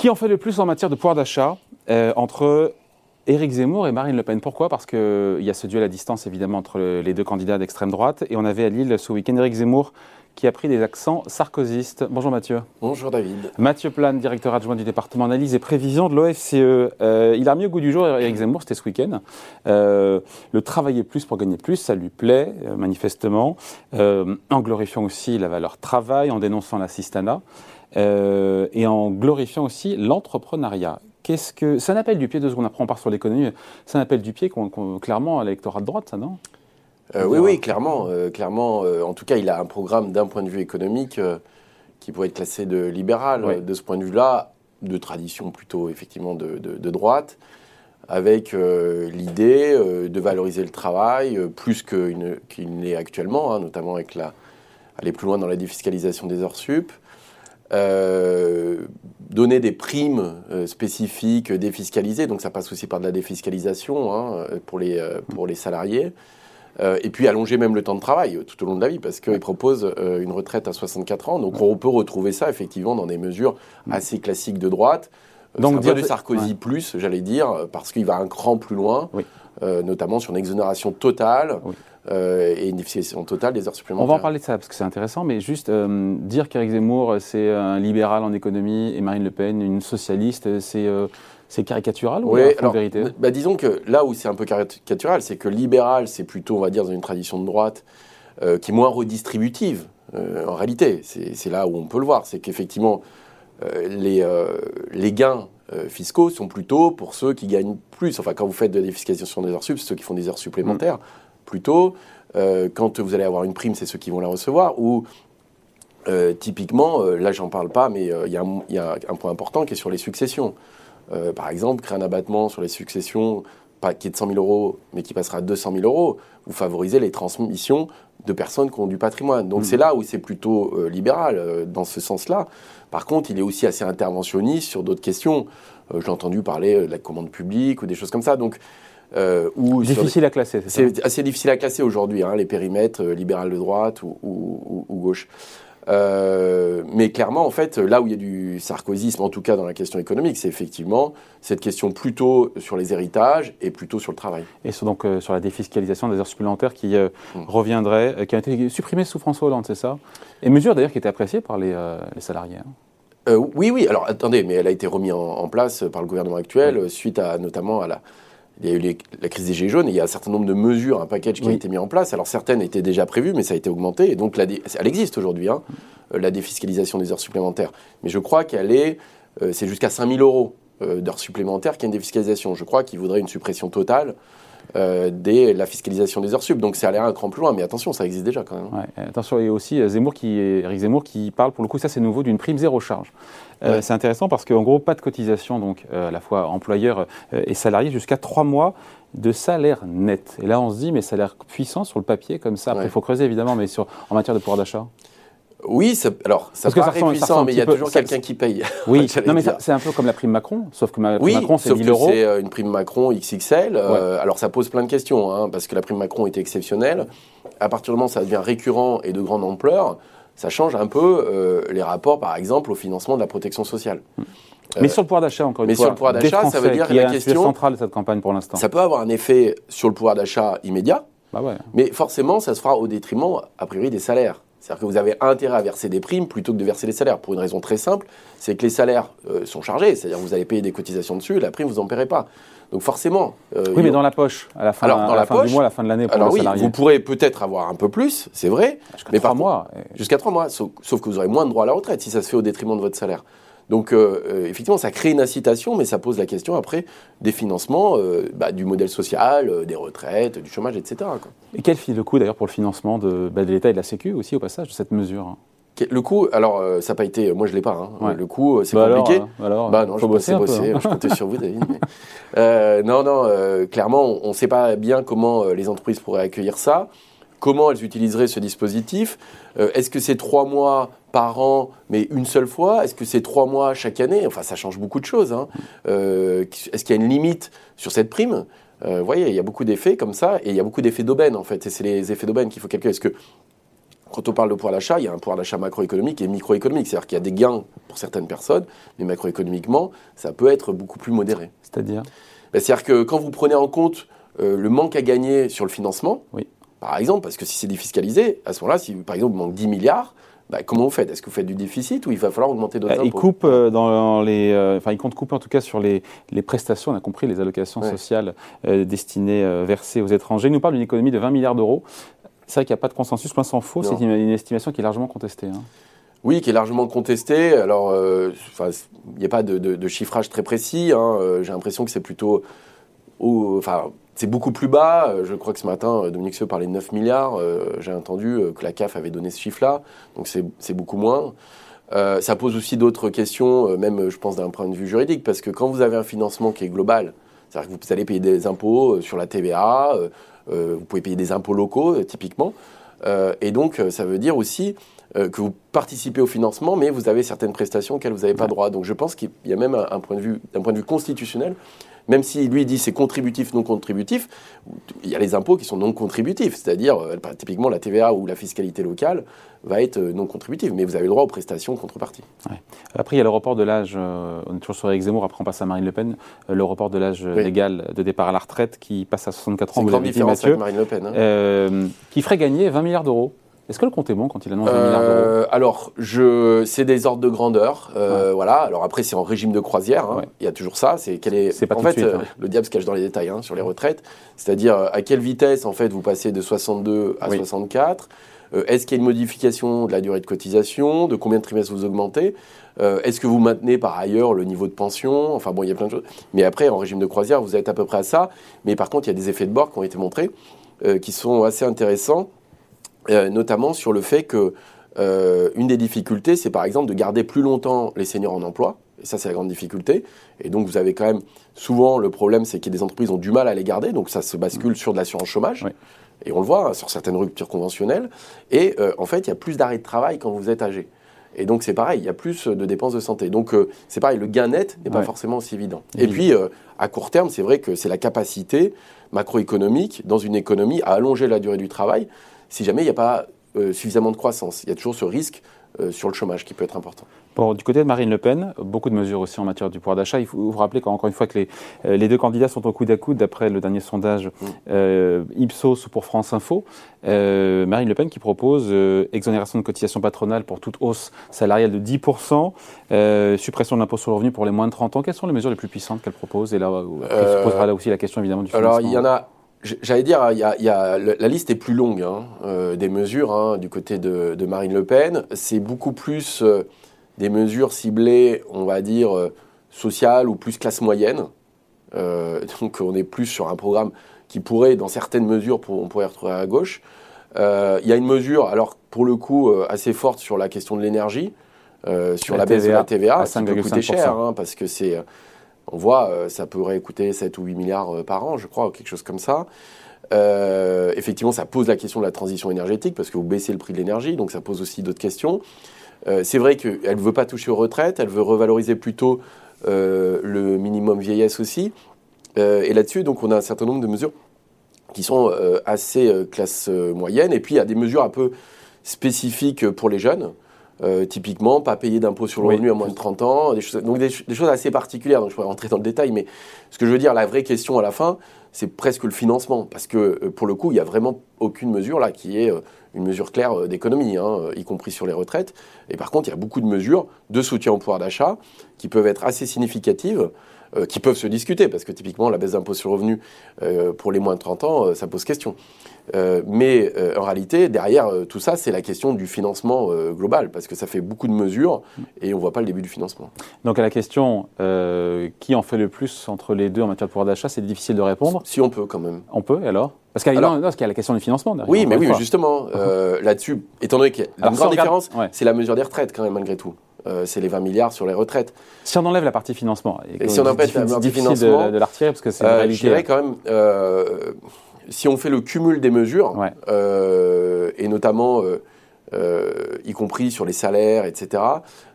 Qui en fait le plus en matière de pouvoir d'achat euh, entre Éric Zemmour et Marine Le Pen? Pourquoi? Parce qu'il y a ce duel à distance évidemment entre les deux candidats d'extrême droite. Et on avait à Lille ce week-end Éric Zemmour qui a pris des accents sarkozystes. Bonjour Mathieu. Bonjour David. Mathieu Plane, directeur adjoint du département analyse et prévision de l'OFCE. Euh, il a remis au goût du jour Éric Zemmour, c'était ce week-end. Euh, le travailler plus pour gagner plus, ça lui plaît manifestement, en glorifiant aussi la valeur travail, en dénonçant l'assistanat. Euh, et en glorifiant aussi l'entrepreneuriat. Qu'est-ce que ça n'appelle du pied deux secondes après on part sur l'économie. Ça n'appelle du pied clairement à l'électorat de droite, ça non? Euh, Oui, oui, clairement, euh, clairement. en tout cas, il a un programme d'un point de vue économique qui pourrait être classé de libéral. De ce point de vue-là, de tradition plutôt effectivement de, de, droite, avec l'idée de valoriser le travail plus qu'il n'est actuellement, hein, notamment avec la aller plus loin dans la défiscalisation des heures sup. Euh, donner des primes euh, spécifiques défiscalisées, donc ça passe aussi par de la défiscalisation hein, pour, les, euh, pour les salariés. et puis allonger même le temps de travail tout au long de la vie, parce qu'il propose une retraite à 64 ans. Donc on peut retrouver ça effectivement dans des mesures assez classiques de droite. Donc dire du Sarkozy plus, j'allais dire, parce qu'il va un cran plus loin, notamment sur une exonération totale. Euh, et une définition totale des heures supplémentaires. On va en parler de ça parce que c'est intéressant, mais juste euh, dire qu'Éric Zemmour c'est un libéral en économie et Marine Le Pen une socialiste, c'est euh, c'est caricatural ou oui, alors, vérité? bah, Disons que là où c'est un peu caricatural, c'est que libéral, c'est plutôt, on va dire, dans une tradition de droite qui est moins redistributive. en réalité, c'est là où on peut le voir, c'est qu'effectivement, les, les gains fiscaux sont plutôt pour ceux qui gagnent plus. Enfin, quand vous faites de la défiscalisation des heures sup, ceux qui font des heures supplémentaires. Mm plutôt. Euh, quand vous allez avoir une prime, c'est ceux qui vont la recevoir. Ou euh, typiquement, euh, là j'en parle pas, mais il y, a un point important qui est sur les successions. par exemple, créer un abattement sur les successions pas, qui est de 100 000 euros, mais qui passera à 200 000 euros, vous favorisez les transmissions de personnes qui ont du patrimoine. Donc mmh. c'est là où c'est plutôt libéral, dans ce sens-là. Par contre, il est aussi assez interventionniste sur d'autres questions. J'ai entendu parler de la commande publique ou des choses comme ça. Donc euh, difficile à classer, c'est assez difficile à classer aujourd'hui, hein, les périmètres euh, libéral de droite ou, gauche. Euh, mais clairement, en fait, là où il y a du sarkozysme, en tout cas dans la question économique, c'est effectivement cette question plutôt sur les héritages et plutôt sur le travail. Et sur, donc sur la défiscalisation des heures supplémentaires qui mm. reviendrait, qui a été supprimée sous François Hollande, c'est ça Et mesure d'ailleurs qui était appréciée par les, salariés. Hein. oui, oui. Alors attendez, mais elle a été remise en, place par le gouvernement actuel suite à notamment à la il y a eu la crise des Gilets jaunes et il y a un certain nombre de mesures, un package qui a été mis en place. Alors certaines étaient déjà prévues, mais ça a été augmenté. Et donc elle existe aujourd'hui, hein, euh, la défiscalisation des heures supplémentaires. Mais je crois qu'elle est, euh, c'est jusqu'à 5000 euros euh, d'heures supplémentaires qu'il y a une défiscalisation. Je crois qu'il vaudrait une suppression totale euh, dès la fiscalisation des heures sub. Donc c'est aller un cran plus loin, mais attention, ça existe déjà quand même. Ouais, attention, et aussi Zemmour qui, Eric Zemmour qui parle, pour le coup, ça c'est nouveau, d'une prime zéro charge. Euh, c'est intéressant parce qu'en gros, pas de cotisation, donc euh, à la fois employeur et salarié, jusqu'à trois mois de salaire net. Et là, on se dit, mais salaire puissant sur le papier, comme ça. il faut creuser évidemment, mais sur, en matière de pouvoir d'achat. Oui, alors ça Parce paraît puissant, mais il y a toujours quelqu'un qui paye. Oui, non, mais c'est un peu comme la prime Macron, sauf que la prime Macron, c'est 1000 euros. c'est euh, une prime Macron XXL. Euh, alors ça pose plein de questions, hein, parce que la prime Macron était exceptionnelle. À partir du moment où ça devient récurrent et de grande ampleur, ça change un peu euh, les rapports, par exemple, au financement de la protection sociale. Mais sur le pouvoir d'achat, encore une fois. Mais sur le pouvoir d'achat, ça veut dire que la question centrale de cette campagne pour l'instant. Ça peut avoir un effet sur le pouvoir d'achat immédiat, bah ouais. mais forcément, ça se fera au détriment, a priori, des salaires. C'est-à-dire que vous avez intérêt à verser des primes plutôt que de verser les salaires. Pour une raison très simple, c'est que les salaires euh, sont chargés, c'est-à-dire que vous allez payer des cotisations dessus, et la prime, vous n'en paierez pas. Donc forcément. Euh, oui, mais dans la poche, à la fin, dans la, fin du mois, à la fin de l'année pour alors oui, Vous pourrez peut-être avoir un peu plus, c'est vrai. Jusqu'à trois mois. Jusqu'à trois mois, sauf, que vous aurez moins de droits à la retraite si ça se fait au détriment de votre salaire. Donc, euh, euh, effectivement, ça crée une incitation, mais ça pose la question après des financements euh, bah, du modèle social, des retraites, du chômage, etc. Et quel fil le coût d'ailleurs pour le financement de, bah, de l'État et de la Sécu aussi au passage de cette mesure hein? Le coût, alors ça n'a pas été, moi je l'ai pas. Hein. Le coût, c'est bah compliqué. Alors, bah non, je bosser, bosser. je comptais sur vous, David. non, non, clairement, on ne sait pas bien comment les entreprises pourraient accueillir ça comment elles utiliseraient ce dispositif. Est-ce que c'est trois mois par an, mais une seule fois Est-ce que c'est trois mois chaque année? Enfin, ça change beaucoup de choses. Hein. Euh, est-ce qu'il y a une limite sur cette prime? Euh, Vous voyez, il y a beaucoup d'effets comme ça, et il y a beaucoup d'effets d'aubaine, en fait. Et c'est les effets d'aubaine qu'il faut calculer. Est-ce que quand on parle de pouvoir d'achat, il y a un pouvoir d'achat macroéconomique et microéconomique. C'est-à-dire qu'il y a des gains pour certaines personnes, mais macroéconomiquement, ça peut être beaucoup plus modéré. C'est-à-dire? Ben, C'est-à-dire que quand vous prenez en compte euh, le manque à gagner sur le financement, oui. Par exemple, parce que si c'est défiscalisé, à ce moment-là, si par exemple il manque 10 milliards, bah, comment vous faites? Est-ce que vous faites du déficit ou il va falloir augmenter d'autres bah, impôts? Il coupe euh, dans les, euh, enfin, il compte couper en tout cas sur les, les, prestations. On a compris les allocations sociales destinées versées aux étrangers. Il nous parle d'une économie de 20 milliards d'euros. C'est vrai qu'il n'y a pas de consensus, point sans faux. C'est une, estimation qui est largement contestée. Hein. Oui, qui est largement contestée. Alors, il n'y a pas de, chiffrage très précis. Hein. J'ai l'impression que c'est plutôt, enfin, c'est beaucoup plus bas. Euh, je crois que ce matin, euh, Dominique Seux parlait de 9 milliards. Euh, j'ai entendu que la CAF avait donné ce chiffre-là. Donc c'est beaucoup moins. ça pose aussi d'autres questions, même je pense d'un point de vue juridique, parce que quand vous avez un financement qui est global, c'est-à-dire que vous allez payer des impôts sur la TVA, vous pouvez payer des impôts locaux typiquement, et donc ça veut dire aussi que vous participez au financement, mais vous avez certaines prestations auxquelles vous n'avez pas droit. Donc je pense qu'il y a même un, point de vue, d'un point de vue constitutionnel, même si lui dit c'est contributif, non contributif, il y a les impôts qui sont non contributifs, c'est-à-dire euh, typiquement la TVA ou la fiscalité locale va être euh, non contributive, mais vous avez le droit aux prestations contrepartie. Après, il y a le report de l'âge, euh, on est toujours sur Eric Zemmour, après on passe à Marine Le Pen, le report de l'âge légal de départ à la retraite qui passe à 64 ans, vous l'avez dit Mathieu, avec Marine Le Pen, hein. qui ferait gagner 20 milliards d'euros. Est-ce que le compte est bon quand il annonce 20 milliards d'euros euh, Alors, je, c'est des ordres de grandeur. Euh, voilà. Alors après, c'est en régime de croisière. Hein. Il y a toujours ça. C'est quel est. pas en fait, euh, hein. le diable se cache dans les détails hein, sur les retraites. C'est-à-dire à quelle vitesse en fait vous passez de 62 à 64. Est-ce qu'il y a une modification de la durée de cotisation? De combien de trimestres vous augmentez? Est-ce que vous maintenez par ailleurs le niveau de pension? Enfin bon, il y a plein de choses. Mais après, en régime de croisière, vous êtes à peu près à ça. Mais par contre, il y a des effets de bord qui ont été montrés, qui sont assez intéressants. Euh, notamment sur le fait que euh, une des difficultés, c'est par exemple de garder plus longtemps les seniors en emploi. Et ça, c'est la grande difficulté. Et donc, vous avez quand même souvent le problème, c'est que des entreprises ont du mal à les garder. Donc, ça se bascule sur de l'assurance chômage. Et on le voit hein, sur certaines ruptures conventionnelles. Et euh, en fait, il y a plus d'arrêts de travail quand vous êtes âgé. Et donc, c'est pareil, il y a plus de dépenses de santé. Donc, c'est pareil, le gain net n'est pas forcément aussi évident. Et puis, à court terme, c'est vrai que c'est la capacité macroéconomique dans une économie à allonger la durée du travail si jamais il n'y a pas euh, suffisamment de croissance. Il y a toujours ce risque euh, sur le chômage qui peut être important. Bon, du côté de Marine Le Pen, beaucoup de mesures aussi en matière du pouvoir d'achat. Il faut vous rappeler encore une fois que les, euh, les, deux candidats sont au coude à coude d'après le dernier sondage mm. Ipsos pour France Info. Marine Le Pen qui propose exonération de cotisation patronale pour toute hausse salariale de 10%, suppression de l'impôt sur le revenu pour les moins de 30 ans. Quelles sont les mesures les plus puissantes qu'elle propose? Et là, elle se posera là aussi la question évidemment du financement. Alors, il y en a J'allais dire, il y a, la liste est plus longue hein, euh, des mesures hein, du côté de, Marine Le Pen. C'est beaucoup plus euh, des mesures ciblées, on va dire, euh, sociales ou plus classe moyenne. donc on est plus sur un programme qui pourrait, dans certaines mesures, on pourrait retrouver à gauche. Il y a une mesure, alors pour le coup, assez forte sur la question de l'énergie, sur la, baisse de la TVA, qui peut coûter cher, hein, parce que c'est on voit, euh, ça pourrait coûter 7 ou 8 milliards euh, par an, je crois, ou quelque chose comme ça. Euh, effectivement, ça pose la question de la transition énergétique, parce que vous baissez le prix de l'énergie, donc ça pose aussi d'autres questions. c'est vrai qu'elle ne veut pas toucher aux retraites, elle veut revaloriser plutôt le minimum vieillesse aussi. et là-dessus, donc, on a un certain nombre de mesures qui sont assez classe moyenne, et puis il y a des mesures un peu spécifiques pour les jeunes. Euh, typiquement, pas payer d'impôt sur le revenu à moins de 30 ans, des choses, donc des, choses assez particulières, donc je pourrais rentrer dans le détail, mais ce que je veux dire, la vraie question à la fin, c'est presque le financement, parce que euh, pour le coup, il n'y a vraiment aucune mesure là qui est euh, une mesure claire d'économie, hein, y compris sur les retraites, et par contre, il y a beaucoup de mesures de soutien au pouvoir d'achat qui peuvent être assez significatives, qui peuvent se discuter, parce que typiquement, la baisse d'impôt sur le revenu pour les moins de 30 ans, ça pose question. Euh, mais euh, en réalité, derrière euh, tout ça, c'est la question du financement global, parce que ça fait beaucoup de mesures et on ne voit pas le début du financement. Donc à la question qui en fait le plus entre les deux en matière de pouvoir d'achat, c'est difficile de répondre. Si on peut quand même. On peut, alors? Parce qu'il y, a la question du financement. Derrière, oui, mais oui, justement, là-dessus, étant donné qu'il y a une grande différence, c'est la mesure des retraites quand même, malgré tout. C'est les 20 milliards sur les retraites. Si on enlève la partie financement, et, si on enlève la partie financement, de, de la retirer parce que c'est euh, Je dirais quand même, si on fait le cumul des mesures, euh, et notamment, euh, euh, y compris sur les salaires, etc.,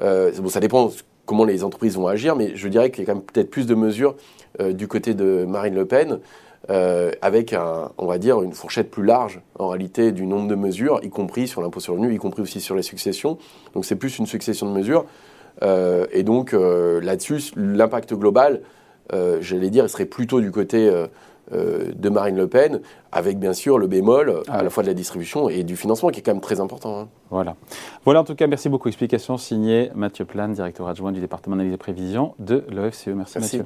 bon, ça dépend comment les entreprises vont agir, mais je dirais qu'il y a quand même peut-être plus de mesures du côté de Marine Le Pen. Avec, un, on va dire, une fourchette plus large, en réalité, du nombre de mesures, y compris sur l'impôt sur le revenu, y compris aussi sur les successions. Donc c'est plus une succession de mesures. et donc là-dessus, l'impact global, j'allais dire, serait plutôt du côté euh, de Marine Le Pen, avec bien sûr le bémol à la fois de la distribution et du financement qui est quand même très important. Hein. Voilà. Voilà en tout cas, merci beaucoup. Explication signée Mathieu Plane, directeur adjoint du département d'analyse et prévision de l'OFCE. Merci, merci. Mathieu.